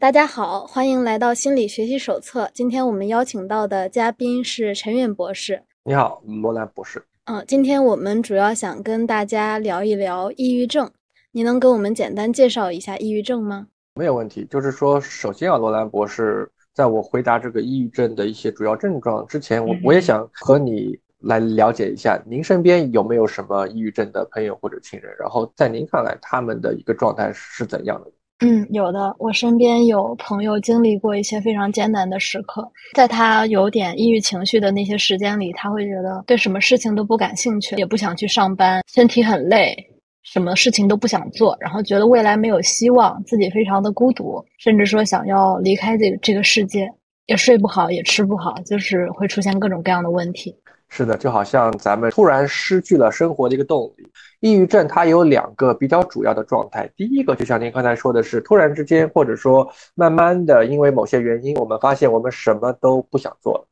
大家好，欢迎来到心理学习手册。今天我们邀请到的嘉宾是陈远博士。你好，罗兰博士。嗯，今天我们主要想跟大家聊一聊抑郁症。你能给我们简单介绍一下抑郁症吗？没有问题。就是说，首先啊，罗兰博士，在我回答这个抑郁症的一些主要症状之前，我我也想和你来了解一下，您身边有没有什么抑郁症的朋友或者亲人？然后在您看来，他们的一个状态是怎样的？嗯，有的。我身边有朋友经历过一些非常艰难的时刻，在他有点抑郁情绪的那些时间里，他会觉得对什么事情都不感兴趣，也不想去上班，身体很累，什么事情都不想做，然后觉得未来没有希望，自己非常的孤独，甚至说想要离开这个这个世界，也睡不好，也吃不好，就是会出现各种各样的问题。是的，就好像咱们突然失去了生活的一个动力。抑郁症它有两个比较主要的状态，第一个就像您刚才说的是，突然之间或者说慢慢的，因为某些原因，我们发现我们什么都不想做了。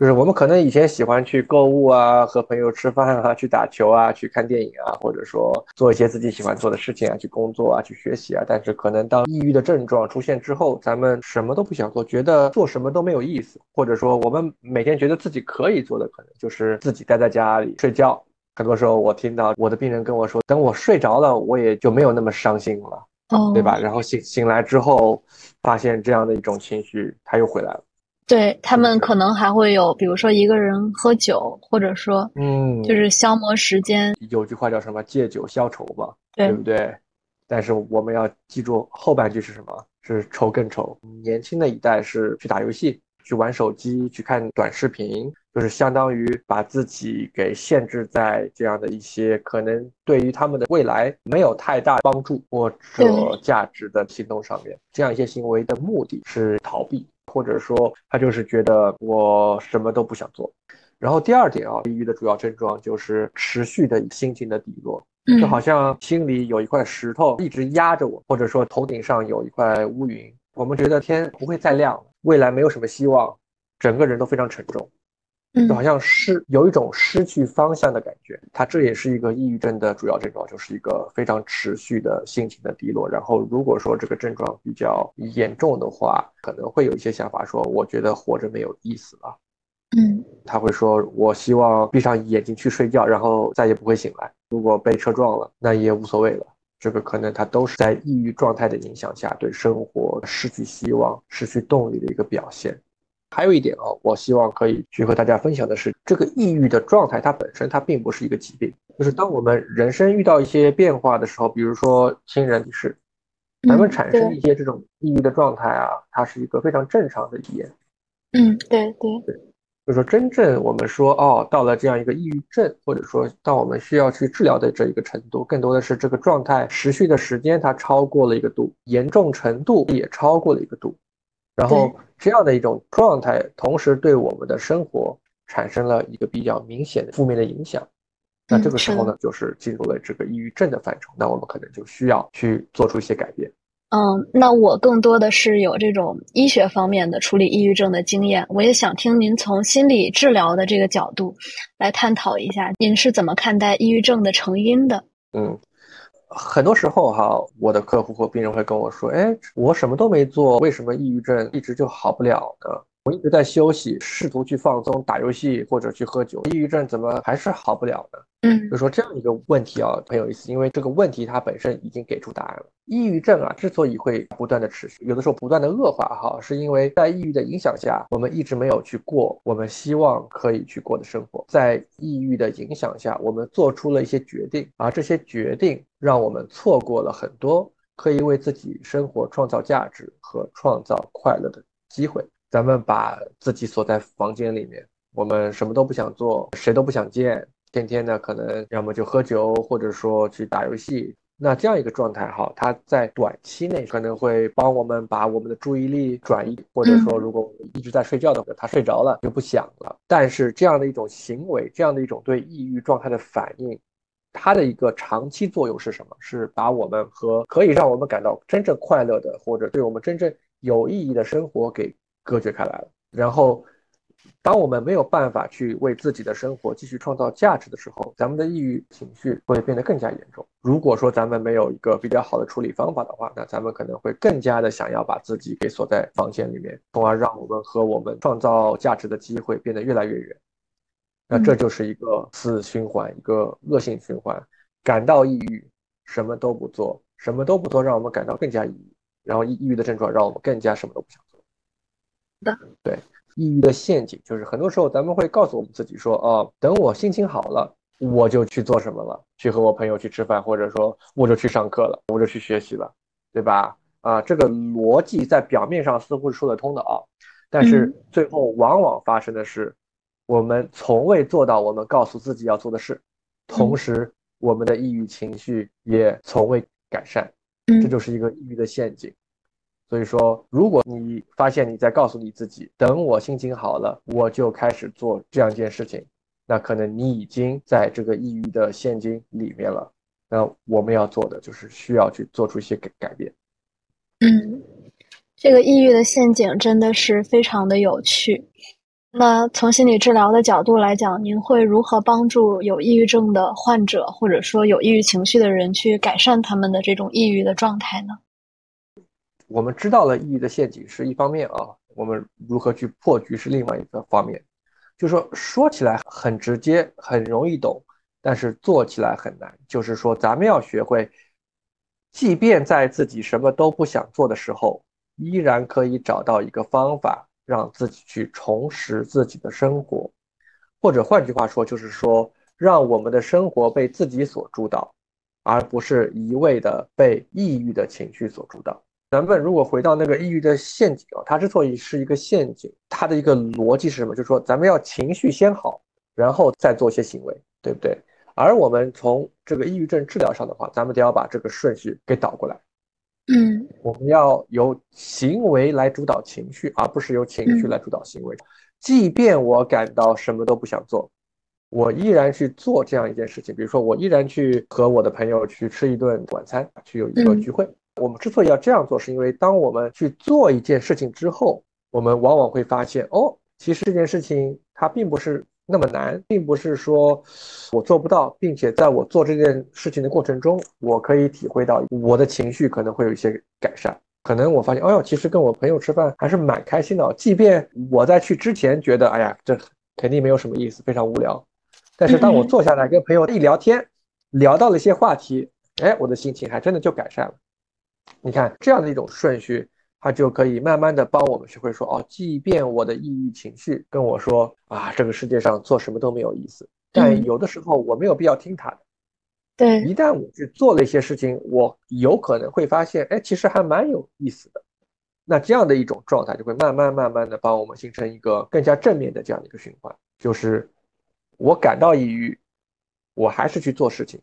就是我们可能以前喜欢去购物啊，和朋友吃饭啊，去打球啊，去看电影啊，或者说做一些自己喜欢做的事情啊，去工作啊，去学习啊。但是可能当抑郁的症状出现之后，咱们什么都不想做，觉得做什么都没有意思，或者说我们每天觉得自己可以做的，可能就是自己待在家里睡觉。很多时候我听到我的病人跟我说，等我睡着了，我也就没有那么伤心了，对吧？然后醒醒来之后，发现这样的一种情绪，他又回来了。对他们可能还会有，比如说一个人喝酒，或者说，嗯，就是消磨时间。有句话叫什么“借酒消愁”嘛，对不对？但是我们要记住后半句是什么？是愁更愁。年轻的一代是去打游戏、去玩手机、去看短视频，就是相当于把自己给限制在这样的一些可能对于他们的未来没有太大帮助或者价值的行动上面。这样一些行为的目的是逃避。或者说他就是觉得我什么都不想做，然后第二点啊，抑郁的主要症状就是持续的心情的低落，就好像心里有一块石头一直压着我，或者说头顶上有一块乌云，我们觉得天不会再亮，未来没有什么希望，整个人都非常沉重。就好像失有一种失去方向的感觉，它这也是一个抑郁症的主要症状，就是一个非常持续的心情的低落。然后如果说这个症状比较严重的话，可能会有一些想法说，我觉得活着没有意思了。嗯，他会说，我希望闭上眼睛去睡觉，然后再也不会醒来。如果被车撞了，那也无所谓了。这个可能他都是在抑郁状态的影响下，对生活失去希望、失去动力的一个表现。还有一点啊，我希望可以去和大家分享的是，这个抑郁的状态它本身它并不是一个疾病，就是当我们人生遇到一些变化的时候，比如说亲人离世，咱们产生一些这种抑郁的状态啊，它是一个非常正常的体验。嗯，对对对，就是说真正我们说哦，到了这样一个抑郁症，或者说到我们需要去治疗的这一个程度，更多的是这个状态持续的时间它超过了一个度，严重程度也超过了一个度。然后这样的一种状态，同时对我们的生活产生了一个比较明显的负面的影响。那这个时候呢，就是进入了这个抑郁症的范畴。那我们可能就需要去做出一些改变。嗯，那我更多的是有这种医学方面的处理抑郁症的经验。我也想听您从心理治疗的这个角度来探讨一下，您是怎么看待抑郁症的成因的？嗯。很多时候哈，我的客户或病人会跟我说：“哎，我什么都没做，为什么抑郁症一直就好不了呢？”我一直在休息，试图去放松，打游戏或者去喝酒，抑郁症怎么还是好不了呢？嗯，就说这样一个问题啊，很有意思，因为这个问题它本身已经给出答案了。抑郁症啊，之所以会不断的持续，有的时候不断的恶化，哈，是因为在抑郁的影响下，我们一直没有去过我们希望可以去过的生活。在抑郁的影响下，我们做出了一些决定，而这些决定让我们错过了很多可以为自己生活创造价值和创造快乐的机会。咱们把自己锁在房间里面，我们什么都不想做，谁都不想见，天天呢可能要么就喝酒，或者说去打游戏。那这样一个状态哈，它在短期内可能会帮我们把我们的注意力转移，或者说如果一直在睡觉的话，他睡着了就不想了。但是这样的一种行为，这样的一种对抑郁状态的反应，它的一个长期作用是什么？是把我们和可以让我们感到真正快乐的，或者对我们真正有意义的生活给。隔绝开来了，然后当我们没有办法去为自己的生活继续创造价值的时候，咱们的抑郁情绪会变得更加严重。如果说咱们没有一个比较好的处理方法的话，那咱们可能会更加的想要把自己给锁在房间里面，从而让我们和我们创造价值的机会变得越来越远。那这就是一个死循环，一个恶性循环。感到抑郁，什么都不做，什么都不做，让我们感到更加抑郁。然后抑抑郁的症状让我们更加什么都不想做。的，对。抑郁的陷阱就是，很多时候咱们会告诉我们自己说，哦，等我心情好了，我就去做什么了，去和我朋友去吃饭，或者说我就去上课了，我就去学习了，对吧？啊，这个逻辑在表面上似乎是说得通的啊，但是最后往往发生的是，我们从未做到我们告诉自己要做的事，同时我们的抑郁情绪也从未改善，这就是一个抑郁的陷阱。所以说，如果你发现你在告诉你自己，等我心情好了，我就开始做这样一件事情，那可能你已经在这个抑郁的陷阱里面了。那我们要做的就是需要去做出一些改改变。嗯，这个抑郁的陷阱真的是非常的有趣。那从心理治疗的角度来讲，您会如何帮助有抑郁症的患者，或者说有抑郁情绪的人去改善他们的这种抑郁的状态呢？我们知道了抑郁的陷阱是一方面啊，我们如何去破局是另外一个方面。就说说起来很直接，很容易懂，但是做起来很难。就是说，咱们要学会，即便在自己什么都不想做的时候，依然可以找到一个方法，让自己去重拾自己的生活。或者换句话说，就是说，让我们的生活被自己所主导，而不是一味的被抑郁的情绪所主导。咱们如果回到那个抑郁的陷阱啊，它之所以是一个陷阱，它的一个逻辑是什么？就是说，咱们要情绪先好，然后再做些行为，对不对？而我们从这个抑郁症治疗上的话，咱们得要把这个顺序给倒过来。嗯，我们要由行为来主导情绪，而不是由情绪来主导行为。即便我感到什么都不想做，我依然去做这样一件事情。比如说，我依然去和我的朋友去吃一顿晚餐，去有一个聚会。我们之所以要这样做，是因为当我们去做一件事情之后，我们往往会发现，哦，其实这件事情它并不是那么难，并不是说我做不到，并且在我做这件事情的过程中，我可以体会到我的情绪可能会有一些改善。可能我发现，哦哟，其实跟我朋友吃饭还是蛮开心的，即便我在去之前觉得，哎呀，这肯定没有什么意思，非常无聊。但是当我坐下来跟朋友一聊天，聊到了一些话题，哎，我的心情还真的就改善了。你看这样的一种顺序，它就可以慢慢的帮我们学会说哦，即便我的抑郁情绪跟我说啊，这个世界上做什么都没有意思，但有的时候我没有必要听他的。对，一旦我去做了一些事情，我有可能会发现，哎，其实还蛮有意思的。那这样的一种状态就会慢慢慢慢的帮我们形成一个更加正面的这样的一个循环，就是我感到抑郁，我还是去做事情。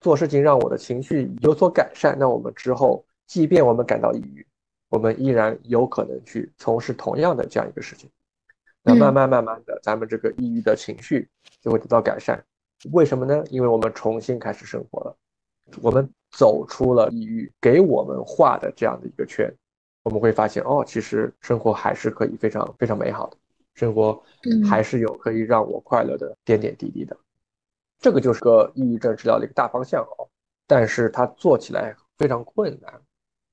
做事情让我的情绪有所改善，那我们之后，即便我们感到抑郁，我们依然有可能去从事同样的这样一个事情。那慢慢慢慢的，咱们这个抑郁的情绪就会得到改善。为什么呢？因为我们重新开始生活了，我们走出了抑郁给我们画的这样的一个圈，我们会发现，哦，其实生活还是可以非常非常美好的，生活还是有可以让我快乐的点点滴滴的。这个就是个抑郁症治疗的一个大方向哦，但是它做起来非常困难，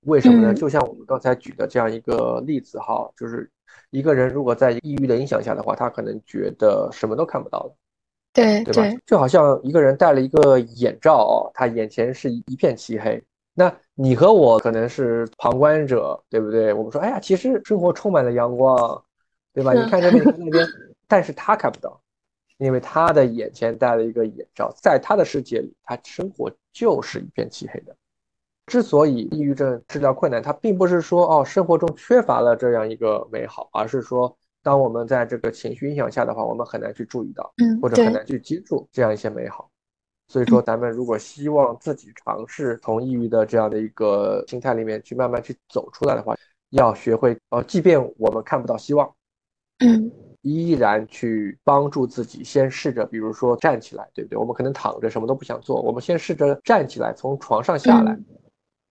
为什么呢？就像我们刚才举的这样一个例子哈，就是一个人如果在抑郁的影响下的话，他可能觉得什么都看不到了，对对吧？就好像一个人戴了一个眼罩哦，他眼前是一片漆黑，那你和我可能是旁观者，对不对？我们说，哎呀，其实生活充满了阳光，对吧？你看这边，你看那边，但是他看不到。因为他的眼前戴了一个眼罩，在他的世界里，他生活就是一片漆黑的。之所以抑郁症治疗困难，它并不是说哦生活中缺乏了这样一个美好，而是说当我们在这个情绪影响下的话，我们很难去注意到，或者很难去接触这样一些美好。所以说，咱们如果希望自己尝试从抑郁的这样的一个心态里面去慢慢去走出来的话，要学会哦，即便我们看不到希望，嗯。依然去帮助自己，先试着，比如说站起来，对不对？我们可能躺着什么都不想做，我们先试着站起来，从床上下来，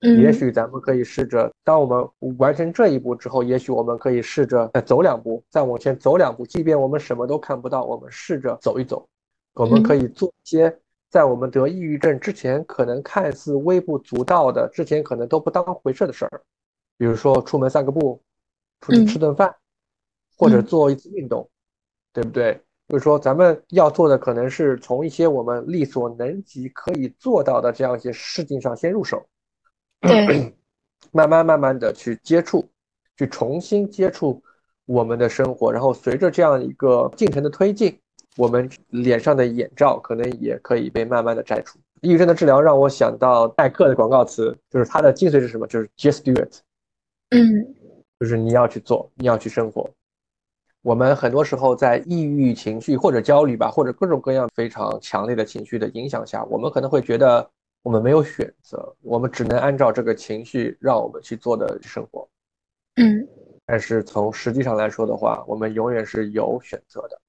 也许咱们可以试着，当我们完成这一步之后，也许我们可以试着再走两步，再往前走两步。即便我们什么都看不到，我们试着走一走。我们可以做一些在我们得抑郁症之前可能看似微不足道的、之前可能都不当回事的事儿，比如说出门散个步，出去吃顿饭，或者做一次运动，对不对？就是说，咱们要做的可能是从一些我们力所能及可以做到的这样一些事情上先入手。对，慢慢慢慢的去接触，去重新接触我们的生活，然后随着这样一个进程的推进，我们脸上的眼罩可能也可以被慢慢的摘除。抑郁症的治疗让我想到耐克的广告词，就是它的精髓是什么？就是 just do it。嗯，就是你要去做，你要去生活。我们很多时候在抑郁情绪或者焦虑吧，或者各种各样非常强烈的情绪的影响下，我们可能会觉得。我们没有选择，我们只能按照这个情绪让我们去做的生活。嗯，但是从实际上来说的话，我们永远是有选择的。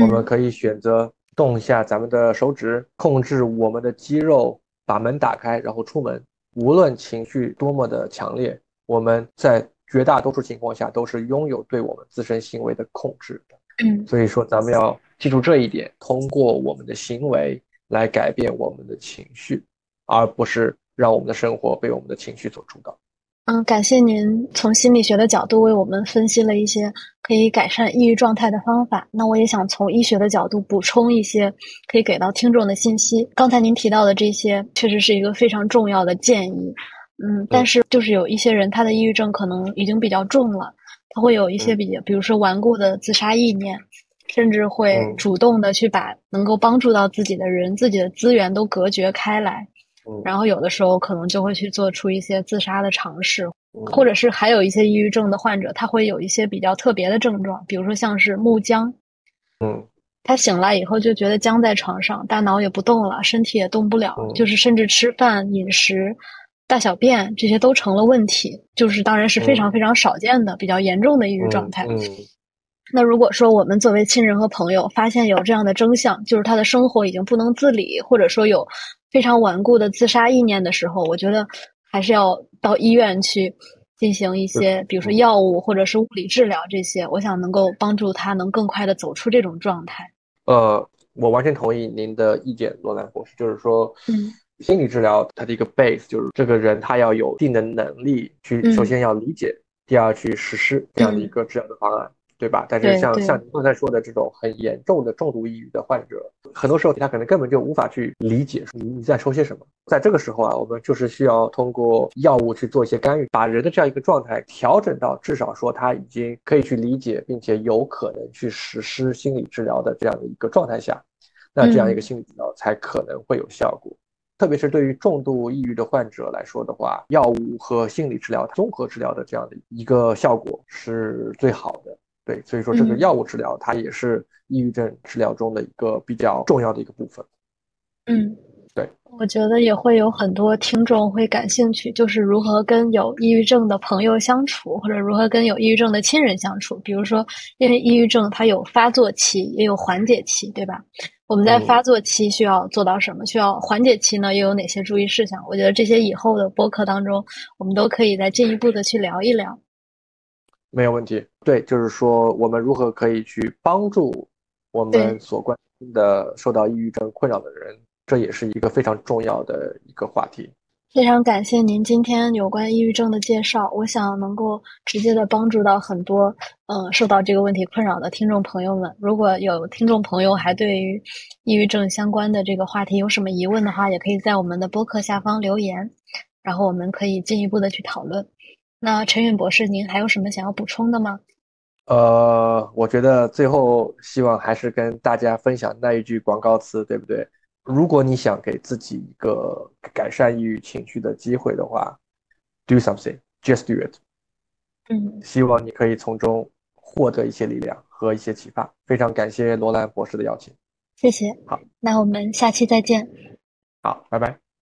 我们可以选择动一下咱们的手指，控制我们的肌肉，把门打开，然后出门。无论情绪多么的强烈，我们在绝大多数情况下都是拥有对我们自身行为的控制的。嗯，所以说咱们要记住这一点，通过我们的行为。来改变我们的情绪，而不是让我们的生活被我们的情绪所主导。嗯，感谢您从心理学的角度为我们分析了一些可以改善抑郁状态的方法。那我也想从医学的角度补充一些可以给到听众的信息。刚才您提到的这些确实是一个非常重要的建议。嗯，但是就是有一些人他的抑郁症可能已经比较重了，他会有一些比比如说顽固的自杀意念。甚至会主动的去把能够帮助到自己的人、自己的资源都隔绝开来，然后有的时候可能就会去做出一些自杀的尝试，或者是还有一些抑郁症的患者，他会有一些比较特别的症状，比如说像是木僵，嗯，他醒来以后就觉得僵在床上，大脑也不动了，身体也动不了，就是甚至吃饭、饮食、大小便这些都成了问题，就是当然是非常非常少见的比较严重的抑郁状态。那如果说我们作为亲人和朋友发现有这样的征象，就是他的生活已经不能自理，或者说有非常顽固的自杀意念的时候，我觉得还是要到医院去进行一些，比如说药物或者是物理治疗这些，我想能够帮助他能更快的走出这种状态。呃，我完全同意您的意见，罗兰博士，就是说，嗯，心理治疗它的一个 base 就是这个人他要有一定的能力去，首先要理解，第二去实施这样的一个治疗的方案。对吧？但是像像您刚才说的这种很严重的重度抑郁的患者，很多时候他可能根本就无法去理解你你在说些什么。在这个时候啊，我们就是需要通过药物去做一些干预，把人的这样一个状态调整到至少说他已经可以去理解，并且有可能去实施心理治疗的这样的一个状态下，那这样一个心理治疗才可能会有效果。特别是对于重度抑郁的患者来说的话，药物和心理治疗综合治疗的这样的一个效果是最好的。对，所以说这个药物治疗它也是抑郁症治疗中的一个比较重要的一个部分。嗯，对，我觉得也会有很多听众会感兴趣，就是如何跟有抑郁症的朋友相处，或者如何跟有抑郁症的亲人相处。比如说，因为抑郁症它有发作期，也有缓解期，对吧？我们在发作期需要做到什么？需要缓解期呢？又有哪些注意事项？我觉得这些以后的播客当中，我们都可以再进一步的去聊一聊。没有问题，对，就是说我们如何可以去帮助我们所关心的受到抑郁症困扰的人，这也是一个非常重要的一个话题。非常感谢您今天有关抑郁症的介绍，我想能够直接的帮助到很多嗯受到这个问题困扰的听众朋友们。如果有听众朋友还对于抑郁症相关的这个话题有什么疑问的话，也可以在我们的播客下方留言，然后我们可以进一步的去讨论。那陈远博士，您还有什么想要补充的吗？呃，我觉得最后希望还是跟大家分享那一句广告词，对不对？如果你想给自己一个改善抑郁情绪的机会的话，do something，just do it。嗯，希望你可以从中获得一些力量和一些启发。非常感谢罗兰博士的邀请，谢谢。好，那我们下期再见。好，拜拜。